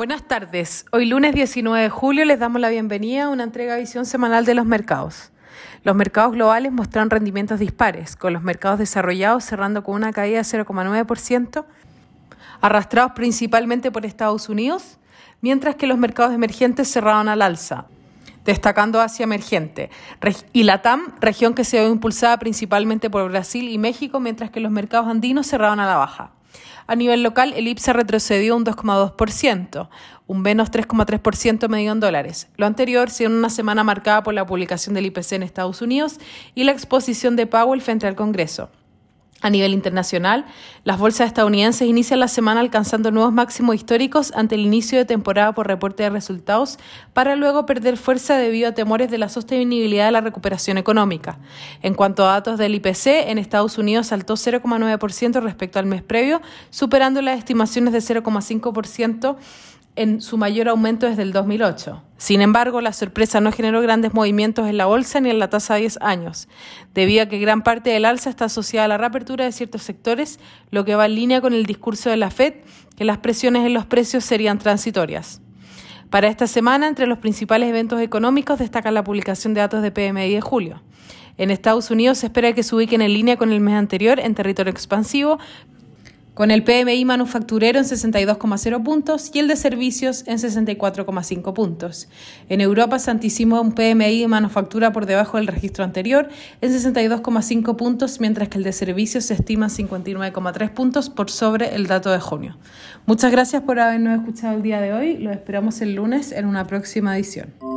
Buenas tardes. Hoy lunes 19 de julio les damos la bienvenida a una entrega visión semanal de los mercados. Los mercados globales mostraron rendimientos dispares, con los mercados desarrollados cerrando con una caída de 0,9%, arrastrados principalmente por Estados Unidos, mientras que los mercados emergentes cerraron al alza, destacando Asia emergente, y Latam, región que se ve impulsada principalmente por Brasil y México, mientras que los mercados andinos cerraron a la baja. A nivel local, el IPSA retrocedió un 2,2%, un menos 3,3% medio en dólares. Lo anterior siendo una semana marcada por la publicación del IPC en Estados Unidos y la exposición de Powell frente al Congreso. A nivel internacional, las bolsas estadounidenses inician la semana alcanzando nuevos máximos históricos ante el inicio de temporada por reporte de resultados, para luego perder fuerza debido a temores de la sostenibilidad de la recuperación económica. En cuanto a datos del IPC, en Estados Unidos saltó 0,9% respecto al mes previo, superando las estimaciones de 0,5% en su mayor aumento desde el 2008. Sin embargo, la sorpresa no generó grandes movimientos en la bolsa ni en la tasa de 10 años, debido a que gran parte del alza está asociada a la reapertura de ciertos sectores, lo que va en línea con el discurso de la Fed, que las presiones en los precios serían transitorias. Para esta semana, entre los principales eventos económicos destaca la publicación de datos de PMI de julio. En Estados Unidos se espera que se ubiquen en línea con el mes anterior en territorio expansivo, con el PMI manufacturero en 62,0 puntos y el de servicios en 64,5 puntos. En Europa se anticipó un PMI de manufactura por debajo del registro anterior en 62,5 puntos, mientras que el de servicios se estima en 59,3 puntos por sobre el dato de junio. Muchas gracias por habernos escuchado el día de hoy. Lo esperamos el lunes en una próxima edición.